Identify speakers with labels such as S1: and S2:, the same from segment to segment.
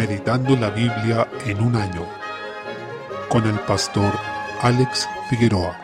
S1: Meditando la Biblia en un año con el pastor Alex Figueroa.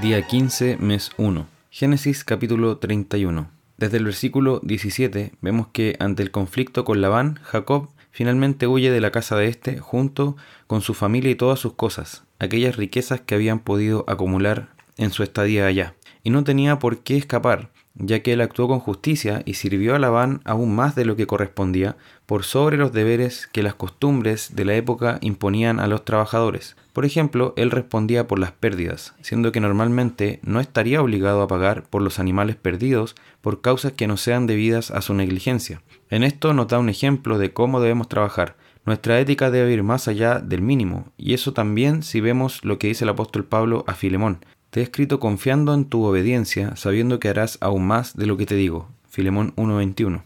S2: Día 15, mes 1. Génesis capítulo 31. Desde el versículo 17 vemos que ante el conflicto con Labán, Jacob finalmente huye de la casa de éste junto con su familia y todas sus cosas, aquellas riquezas que habían podido acumular en su estadía allá. Y no tenía por qué escapar, ya que él actuó con justicia y sirvió a Labán aún más de lo que correspondía, por sobre los deberes que las costumbres de la época imponían a los trabajadores. Por ejemplo, él respondía por las pérdidas, siendo que normalmente no estaría obligado a pagar por los animales perdidos por causas que no sean debidas a su negligencia. En esto nos da un ejemplo de cómo debemos trabajar. Nuestra ética debe ir más allá del mínimo, y eso también si vemos lo que dice el apóstol Pablo a Filemón, te he escrito confiando en tu obediencia, sabiendo que harás aún más de lo que te digo. Filemón 1:21.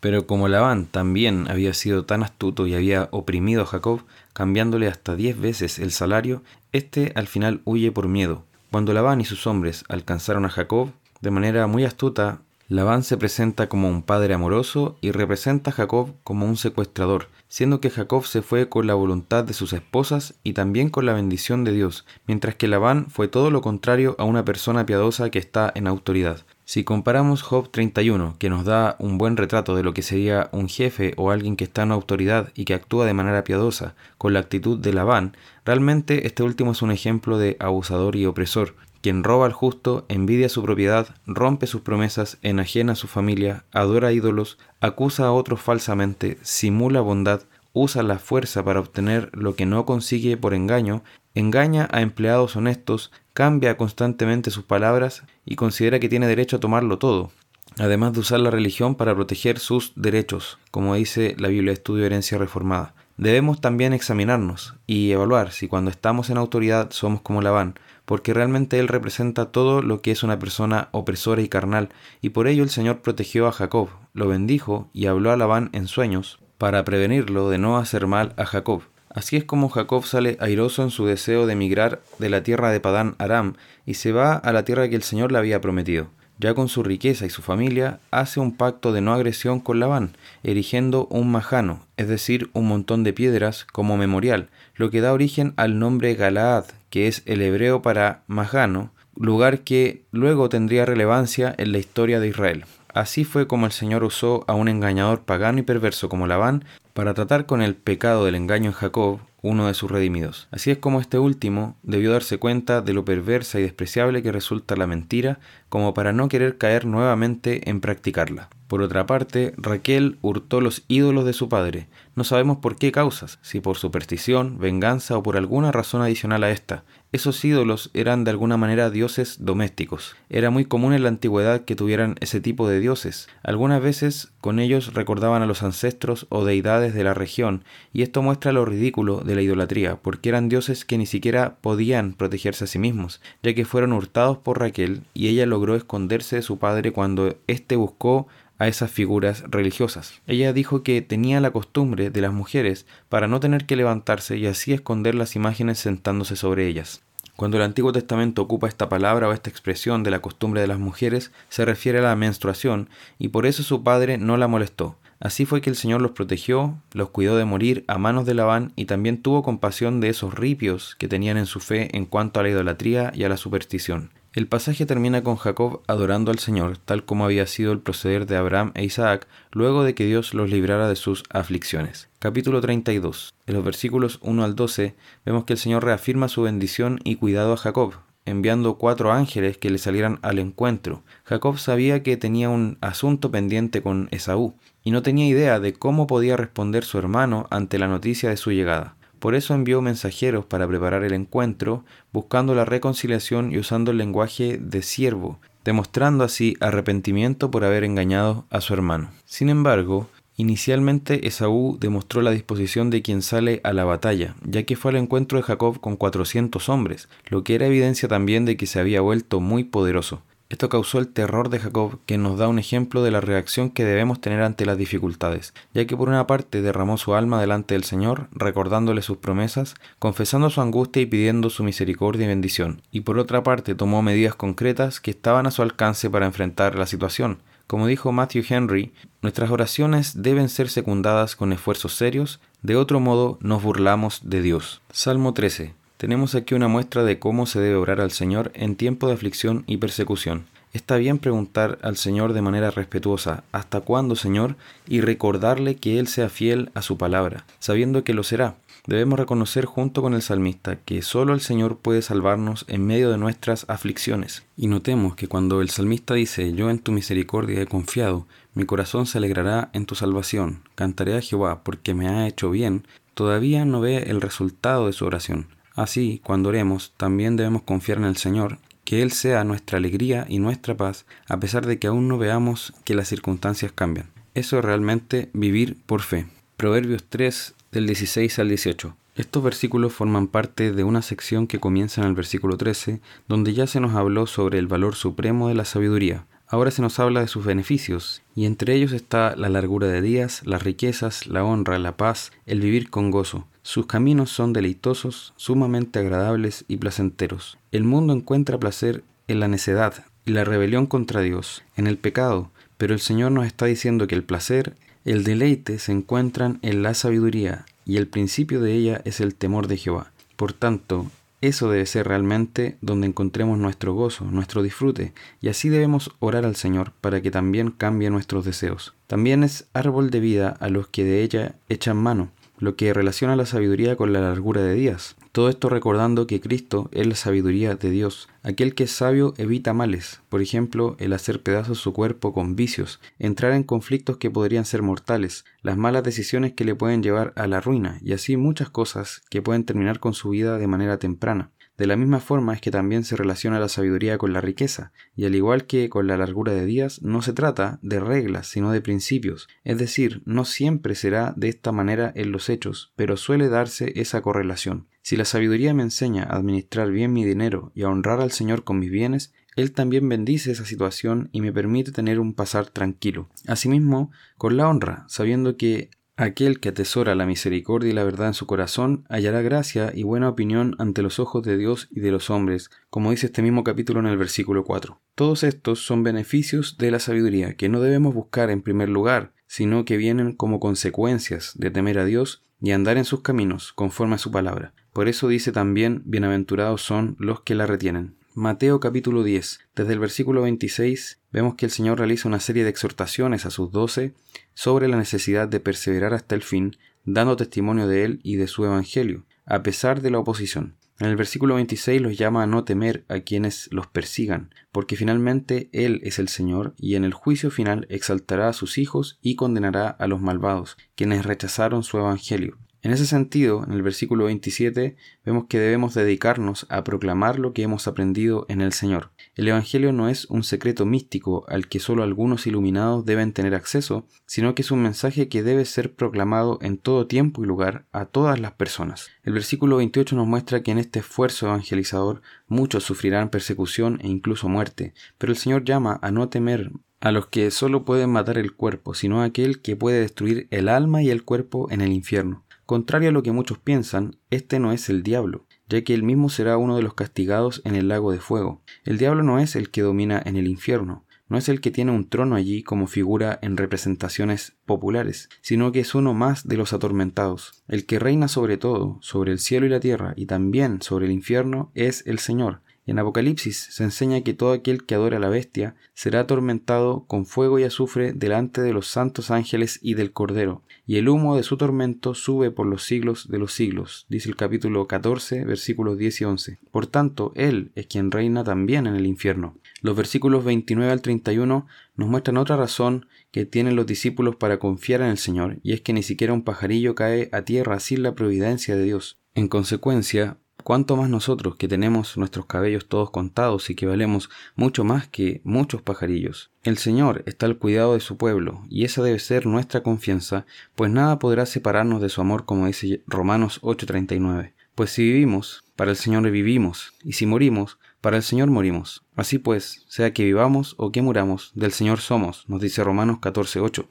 S2: Pero como Labán también había sido tan astuto y había oprimido a Jacob, cambiándole hasta diez veces el salario, éste al final huye por miedo. Cuando Labán y sus hombres alcanzaron a Jacob, de manera muy astuta, Labán se presenta como un padre amoroso y representa a Jacob como un secuestrador, siendo que Jacob se fue con la voluntad de sus esposas y también con la bendición de Dios, mientras que Labán fue todo lo contrario a una persona piadosa que está en autoridad. Si comparamos Job 31, que nos da un buen retrato de lo que sería un jefe o alguien que está en autoridad y que actúa de manera piadosa, con la actitud de Labán, realmente este último es un ejemplo de abusador y opresor, quien roba al justo, envidia su propiedad, rompe sus promesas, enajena a su familia, adora ídolos, acusa a otros falsamente, simula bondad, usa la fuerza para obtener lo que no consigue por engaño, engaña a empleados honestos, cambia constantemente sus palabras y considera que tiene derecho a tomarlo todo, además de usar la religión para proteger sus derechos, como dice la Biblia de Estudio Herencia Reformada. Debemos también examinarnos y evaluar si cuando estamos en autoridad somos como Labán, porque realmente él representa todo lo que es una persona opresora y carnal, y por ello el Señor protegió a Jacob, lo bendijo y habló a Labán en sueños, para prevenirlo de no hacer mal a Jacob. Así es como Jacob sale airoso en su deseo de emigrar de la tierra de Padán Aram y se va a la tierra que el Señor le había prometido. Ya con su riqueza y su familia, hace un pacto de no agresión con Labán, erigiendo un majano, es decir, un montón de piedras, como memorial, lo que da origen al nombre Galaad, que es el hebreo para Majano, lugar que luego tendría relevancia en la historia de Israel. Así fue como el Señor usó a un engañador pagano y perverso como Labán para tratar con el pecado del engaño en Jacob, uno de sus redimidos. Así es como este último debió darse cuenta de lo perversa y despreciable que resulta la mentira, como para no querer caer nuevamente en practicarla. Por otra parte, Raquel hurtó los ídolos de su padre. No sabemos por qué causas, si por superstición, venganza o por alguna razón adicional a esta. Esos ídolos eran de alguna manera dioses domésticos. Era muy común en la antigüedad que tuvieran ese tipo de dioses. Algunas veces con ellos recordaban a los ancestros o deidades de la región, y esto muestra lo ridículo de la idolatría, porque eran dioses que ni siquiera podían protegerse a sí mismos, ya que fueron hurtados por Raquel y ella logró esconderse de su padre cuando éste buscó a esas figuras religiosas. Ella dijo que tenía la costumbre de las mujeres para no tener que levantarse y así esconder las imágenes sentándose sobre ellas. Cuando el Antiguo Testamento ocupa esta palabra o esta expresión de la costumbre de las mujeres, se refiere a la menstruación, y por eso su padre no la molestó. Así fue que el Señor los protegió, los cuidó de morir a manos de Labán y también tuvo compasión de esos ripios que tenían en su fe en cuanto a la idolatría y a la superstición. El pasaje termina con Jacob adorando al Señor, tal como había sido el proceder de Abraham e Isaac luego de que Dios los librara de sus aflicciones. Capítulo 32. En los versículos 1 al 12 vemos que el Señor reafirma su bendición y cuidado a Jacob, enviando cuatro ángeles que le salieran al encuentro. Jacob sabía que tenía un asunto pendiente con Esaú, y no tenía idea de cómo podía responder su hermano ante la noticia de su llegada. Por eso envió mensajeros para preparar el encuentro, buscando la reconciliación y usando el lenguaje de siervo, demostrando así arrepentimiento por haber engañado a su hermano. Sin embargo, Inicialmente Esaú demostró la disposición de quien sale a la batalla, ya que fue al encuentro de Jacob con 400 hombres, lo que era evidencia también de que se había vuelto muy poderoso. Esto causó el terror de Jacob, que nos da un ejemplo de la reacción que debemos tener ante las dificultades, ya que por una parte derramó su alma delante del Señor, recordándole sus promesas, confesando su angustia y pidiendo su misericordia y bendición, y por otra parte tomó medidas concretas que estaban a su alcance para enfrentar la situación, Como dijo Matthew Henry, nuestras oraciones deben ser secundadas con esfuerzos serios, de otro modo nos burlamos de Dios. Salmo 13. Tenemos aquí una muestra de cómo se debe orar al Señor en tiempo de aflicción y persecución. Está bien preguntar al Señor de manera respetuosa, ¿hasta cuándo, Señor? y recordarle que Él sea fiel a su palabra, sabiendo que lo será. Debemos reconocer junto con el salmista que solo el Señor puede salvarnos en medio de nuestras aflicciones. Y notemos que cuando el salmista dice, yo en tu misericordia he confiado, mi corazón se alegrará en tu salvación, cantaré a Jehová porque me ha hecho bien, todavía no ve el resultado de su oración. Así, cuando oremos, también debemos confiar en el Señor que Él sea nuestra alegría y nuestra paz, a pesar de que aún no veamos que las circunstancias cambian. Eso es realmente vivir por fe. Proverbios 3 del 16 al 18. Estos versículos forman parte de una sección que comienza en el versículo 13, donde ya se nos habló sobre el valor supremo de la sabiduría. Ahora se nos habla de sus beneficios, y entre ellos está la largura de días, las riquezas, la honra, la paz, el vivir con gozo. Sus caminos son deleitosos, sumamente agradables y placenteros. El mundo encuentra placer en la necedad y la rebelión contra Dios, en el pecado, pero el Señor nos está diciendo que el placer, el deleite se encuentran en la sabiduría, y el principio de ella es el temor de Jehová. Por tanto, eso debe ser realmente donde encontremos nuestro gozo, nuestro disfrute, y así debemos orar al Señor para que también cambie nuestros deseos. También es árbol de vida a los que de ella echan mano, lo que relaciona la sabiduría con la largura de días. Todo esto recordando que Cristo es la sabiduría de Dios. Aquel que es sabio evita males, por ejemplo, el hacer pedazos su cuerpo con vicios, entrar en conflictos que podrían ser mortales, las malas decisiones que le pueden llevar a la ruina, y así muchas cosas que pueden terminar con su vida de manera temprana. De la misma forma es que también se relaciona la sabiduría con la riqueza, y al igual que con la largura de días, no se trata de reglas, sino de principios, es decir, no siempre será de esta manera en los hechos, pero suele darse esa correlación. Si la sabiduría me enseña a administrar bien mi dinero y a honrar al Señor con mis bienes, Él también bendice esa situación y me permite tener un pasar tranquilo. Asimismo, con la honra, sabiendo que Aquel que atesora la misericordia y la verdad en su corazón hallará gracia y buena opinión ante los ojos de Dios y de los hombres, como dice este mismo capítulo en el versículo 4. Todos estos son beneficios de la sabiduría que no debemos buscar en primer lugar, sino que vienen como consecuencias de temer a Dios y andar en sus caminos conforme a su palabra. Por eso dice también, bienaventurados son los que la retienen. Mateo capítulo 10. Desde el versículo 26 vemos que el Señor realiza una serie de exhortaciones a sus doce sobre la necesidad de perseverar hasta el fin, dando testimonio de Él y de su Evangelio, a pesar de la oposición. En el versículo 26 los llama a no temer a quienes los persigan, porque finalmente Él es el Señor y en el juicio final exaltará a sus hijos y condenará a los malvados, quienes rechazaron su Evangelio. En ese sentido, en el versículo 27 vemos que debemos dedicarnos a proclamar lo que hemos aprendido en el Señor. El Evangelio no es un secreto místico al que solo algunos iluminados deben tener acceso, sino que es un mensaje que debe ser proclamado en todo tiempo y lugar a todas las personas. El versículo 28 nos muestra que en este esfuerzo evangelizador muchos sufrirán persecución e incluso muerte, pero el Señor llama a no temer a los que solo pueden matar el cuerpo, sino a aquel que puede destruir el alma y el cuerpo en el infierno. Contrario a lo que muchos piensan, este no es el diablo, ya que él mismo será uno de los castigados en el lago de fuego. El diablo no es el que domina en el infierno, no es el que tiene un trono allí como figura en representaciones populares, sino que es uno más de los atormentados. El que reina sobre todo, sobre el cielo y la tierra, y también sobre el infierno, es el Señor, en Apocalipsis se enseña que todo aquel que adora a la bestia será atormentado con fuego y azufre delante de los santos ángeles y del Cordero, y el humo de su tormento sube por los siglos de los siglos, dice el capítulo 14, versículos 10 y 11. Por tanto, Él es quien reina también en el infierno. Los versículos 29 al 31 nos muestran otra razón que tienen los discípulos para confiar en el Señor, y es que ni siquiera un pajarillo cae a tierra sin la providencia de Dios. En consecuencia, ¿Cuánto más nosotros que tenemos nuestros cabellos todos contados y que valemos mucho más que muchos pajarillos? El Señor está al cuidado de su pueblo, y esa debe ser nuestra confianza, pues nada podrá separarnos de su amor, como dice Romanos 8:39. Pues si vivimos, para el Señor vivimos, y si morimos, para el Señor morimos. Así pues, sea que vivamos o que muramos, del Señor somos, nos dice Romanos 14:8.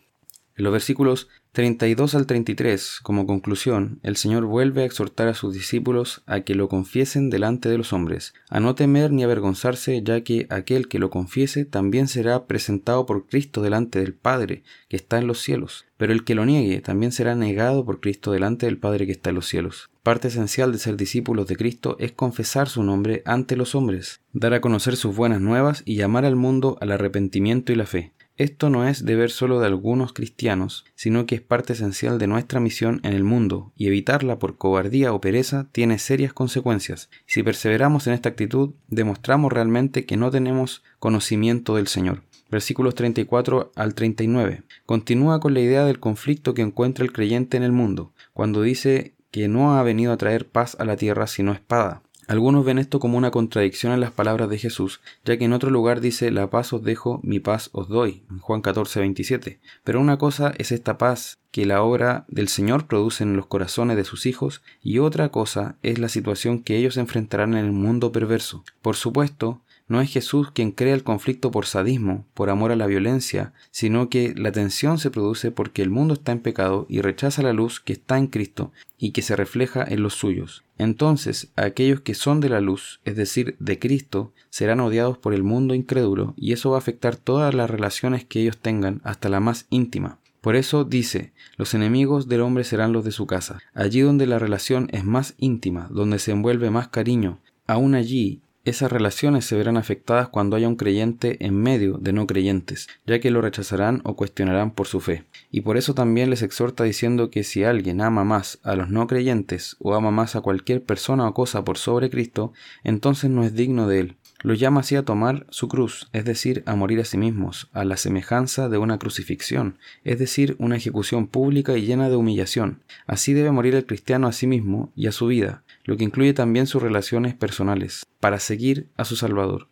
S2: En los versículos 32 al 33, como conclusión, el Señor vuelve a exhortar a sus discípulos a que lo confiesen delante de los hombres, a no temer ni avergonzarse, ya que aquel que lo confiese también será presentado por Cristo delante del Padre, que está en los cielos. Pero el que lo niegue también será negado por Cristo delante del Padre que está en los cielos. Parte esencial de ser discípulos de Cristo es confesar su nombre ante los hombres, dar a conocer sus buenas nuevas y llamar al mundo al arrepentimiento y la fe. Esto no es deber solo de algunos cristianos, sino que es parte esencial de nuestra misión en el mundo, y evitarla por cobardía o pereza tiene serias consecuencias. Si perseveramos en esta actitud, demostramos realmente que no tenemos conocimiento del Señor. Versículos 34 al 39. Continúa con la idea del conflicto que encuentra el creyente en el mundo, cuando dice que no ha venido a traer paz a la tierra sino espada. Algunos ven esto como una contradicción en las palabras de Jesús, ya que en otro lugar dice la paz os dejo, mi paz os doy, en Juan 14, 27. Pero una cosa es esta paz que la obra del Señor produce en los corazones de sus hijos, y otra cosa es la situación que ellos enfrentarán en el mundo perverso. Por supuesto, no es Jesús quien crea el conflicto por sadismo, por amor a la violencia, sino que la tensión se produce porque el mundo está en pecado y rechaza la luz que está en Cristo y que se refleja en los suyos. Entonces aquellos que son de la luz, es decir, de Cristo, serán odiados por el mundo incrédulo y eso va a afectar todas las relaciones que ellos tengan, hasta la más íntima. Por eso dice, los enemigos del hombre serán los de su casa. Allí donde la relación es más íntima, donde se envuelve más cariño, aún allí esas relaciones se verán afectadas cuando haya un creyente en medio de no creyentes, ya que lo rechazarán o cuestionarán por su fe. Y por eso también les exhorta diciendo que si alguien ama más a los no creyentes o ama más a cualquier persona o cosa por sobre Cristo, entonces no es digno de él. Lo llama así a tomar su cruz, es decir, a morir a sí mismos, a la semejanza de una crucifixión, es decir, una ejecución pública y llena de humillación. Así debe morir el cristiano a sí mismo y a su vida, lo que incluye también sus relaciones personales, para seguir a su Salvador.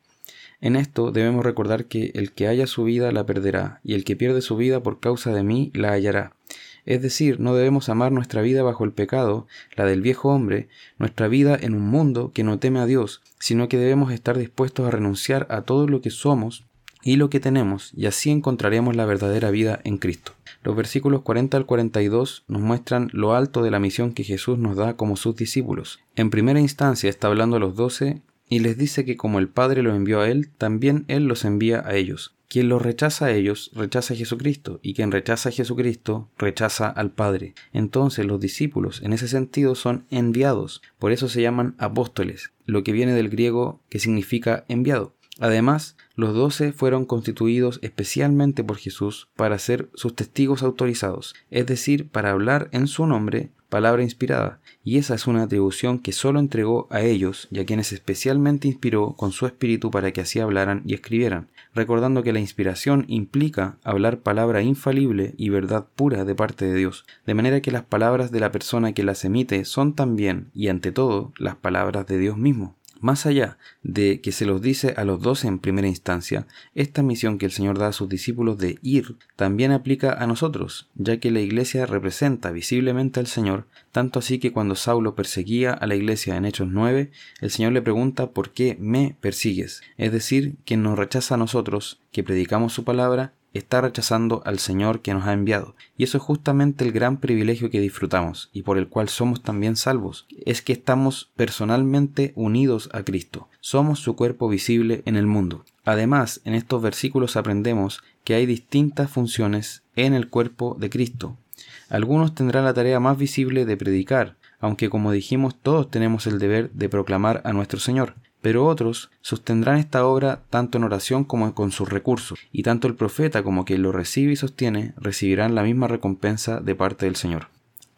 S2: En esto debemos recordar que el que haya su vida la perderá, y el que pierde su vida por causa de mí la hallará. Es decir, no debemos amar nuestra vida bajo el pecado, la del viejo hombre, nuestra vida en un mundo que no teme a Dios, sino que debemos estar dispuestos a renunciar a todo lo que somos y lo que tenemos, y así encontraremos la verdadera vida en Cristo. Los versículos 40 al 42 nos muestran lo alto de la misión que Jesús nos da como sus discípulos. En primera instancia está hablando a los doce y les dice que como el Padre lo envió a Él, también Él los envía a ellos. Quien los rechaza a ellos, rechaza a Jesucristo, y quien rechaza a Jesucristo, rechaza al Padre. Entonces los discípulos, en ese sentido, son enviados, por eso se llaman apóstoles, lo que viene del griego que significa enviado. Además, los doce fueron constituidos especialmente por Jesús para ser sus testigos autorizados, es decir, para hablar en su nombre palabra inspirada, y esa es una atribución que sólo entregó a ellos y a quienes especialmente inspiró con su espíritu para que así hablaran y escribieran, recordando que la inspiración implica hablar palabra infalible y verdad pura de parte de Dios, de manera que las palabras de la persona que las emite son también, y ante todo, las palabras de Dios mismo. Más allá de que se los dice a los doce en primera instancia, esta misión que el Señor da a sus discípulos de ir también aplica a nosotros, ya que la iglesia representa visiblemente al Señor, tanto así que cuando Saulo perseguía a la iglesia en Hechos 9, el Señor le pregunta ¿por qué me persigues? Es decir, quien nos rechaza a nosotros, que predicamos su palabra, está rechazando al Señor que nos ha enviado. Y eso es justamente el gran privilegio que disfrutamos y por el cual somos también salvos. Es que estamos personalmente unidos a Cristo. Somos su cuerpo visible en el mundo. Además, en estos versículos aprendemos que hay distintas funciones en el cuerpo de Cristo. Algunos tendrán la tarea más visible de predicar, aunque como dijimos todos tenemos el deber de proclamar a nuestro Señor pero otros sostendrán esta obra tanto en oración como con sus recursos, y tanto el profeta como quien lo recibe y sostiene recibirán la misma recompensa de parte del Señor.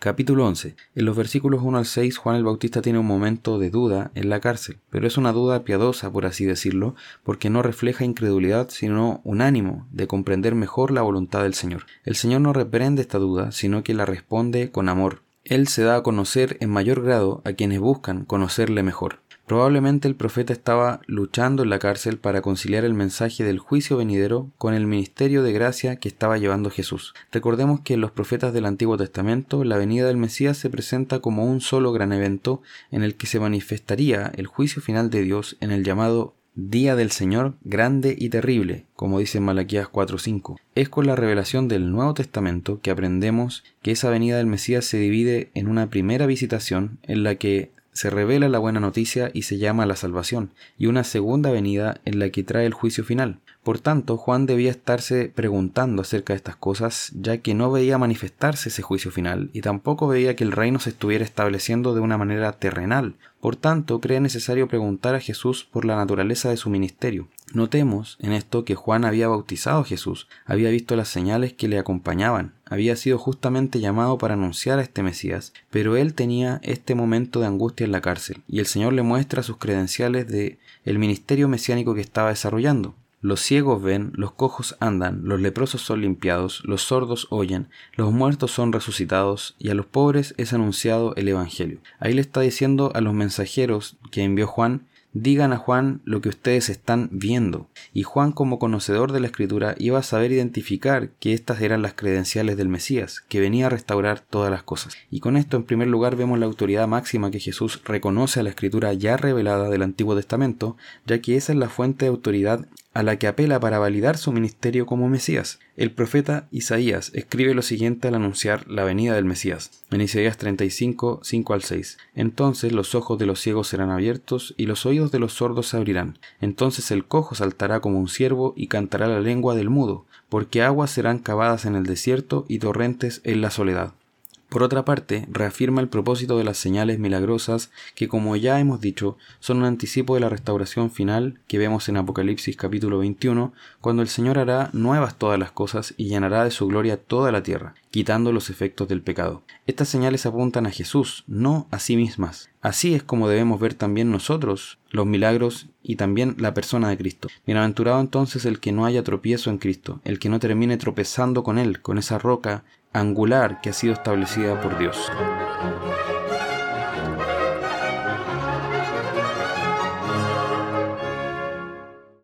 S2: Capítulo 11. En los versículos 1 al 6 Juan el Bautista tiene un momento de duda en la cárcel, pero es una duda piadosa, por así decirlo, porque no refleja incredulidad, sino un ánimo de comprender mejor la voluntad del Señor. El Señor no reprende esta duda, sino que la responde con amor. Él se da a conocer en mayor grado a quienes buscan conocerle mejor. Probablemente el profeta estaba luchando en la cárcel para conciliar el mensaje del juicio venidero con el ministerio de gracia que estaba llevando Jesús. Recordemos que en los profetas del Antiguo Testamento la venida del Mesías se presenta como un solo gran evento en el que se manifestaría el juicio final de Dios en el llamado día del Señor grande y terrible, como dice Malaquías 4:5. Es con la revelación del Nuevo Testamento que aprendemos que esa venida del Mesías se divide en una primera visitación en la que se revela la buena noticia y se llama la salvación, y una segunda venida en la que trae el juicio final. Por tanto, Juan debía estarse preguntando acerca de estas cosas, ya que no veía manifestarse ese juicio final, y tampoco veía que el reino se estuviera estableciendo de una manera terrenal. Por tanto, cree necesario preguntar a Jesús por la naturaleza de su ministerio. Notemos en esto que Juan había bautizado a Jesús, había visto las señales que le acompañaban, había sido justamente llamado para anunciar a este Mesías, pero él tenía este momento de angustia en la cárcel, y el Señor le muestra sus credenciales de el ministerio mesiánico que estaba desarrollando. Los ciegos ven, los cojos andan, los leprosos son limpiados, los sordos oyen, los muertos son resucitados, y a los pobres es anunciado el Evangelio. Ahí le está diciendo a los mensajeros que envió Juan digan a Juan lo que ustedes están viendo. Y Juan, como conocedor de la escritura, iba a saber identificar que estas eran las credenciales del Mesías, que venía a restaurar todas las cosas. Y con esto, en primer lugar, vemos la autoridad máxima que Jesús reconoce a la escritura ya revelada del Antiguo Testamento, ya que esa es la fuente de autoridad a la que apela para validar su ministerio como Mesías. El profeta Isaías escribe lo siguiente al anunciar la venida del Mesías, en Isaías 35, 5 al 6. Entonces los ojos de los ciegos serán abiertos y los oídos de los sordos se abrirán. Entonces el cojo saltará como un ciervo y cantará la lengua del mudo, porque aguas serán cavadas en el desierto y torrentes en la soledad. Por otra parte, reafirma el propósito de las señales milagrosas que, como ya hemos dicho, son un anticipo de la restauración final que vemos en Apocalipsis capítulo 21, cuando el Señor hará nuevas todas las cosas y llenará de su gloria toda la tierra, quitando los efectos del pecado. Estas señales apuntan a Jesús, no a sí mismas. Así es como debemos ver también nosotros los milagros y también la persona de Cristo. Bienaventurado entonces el que no haya tropiezo en Cristo, el que no termine tropezando con Él, con esa roca angular que ha sido establecida por Dios.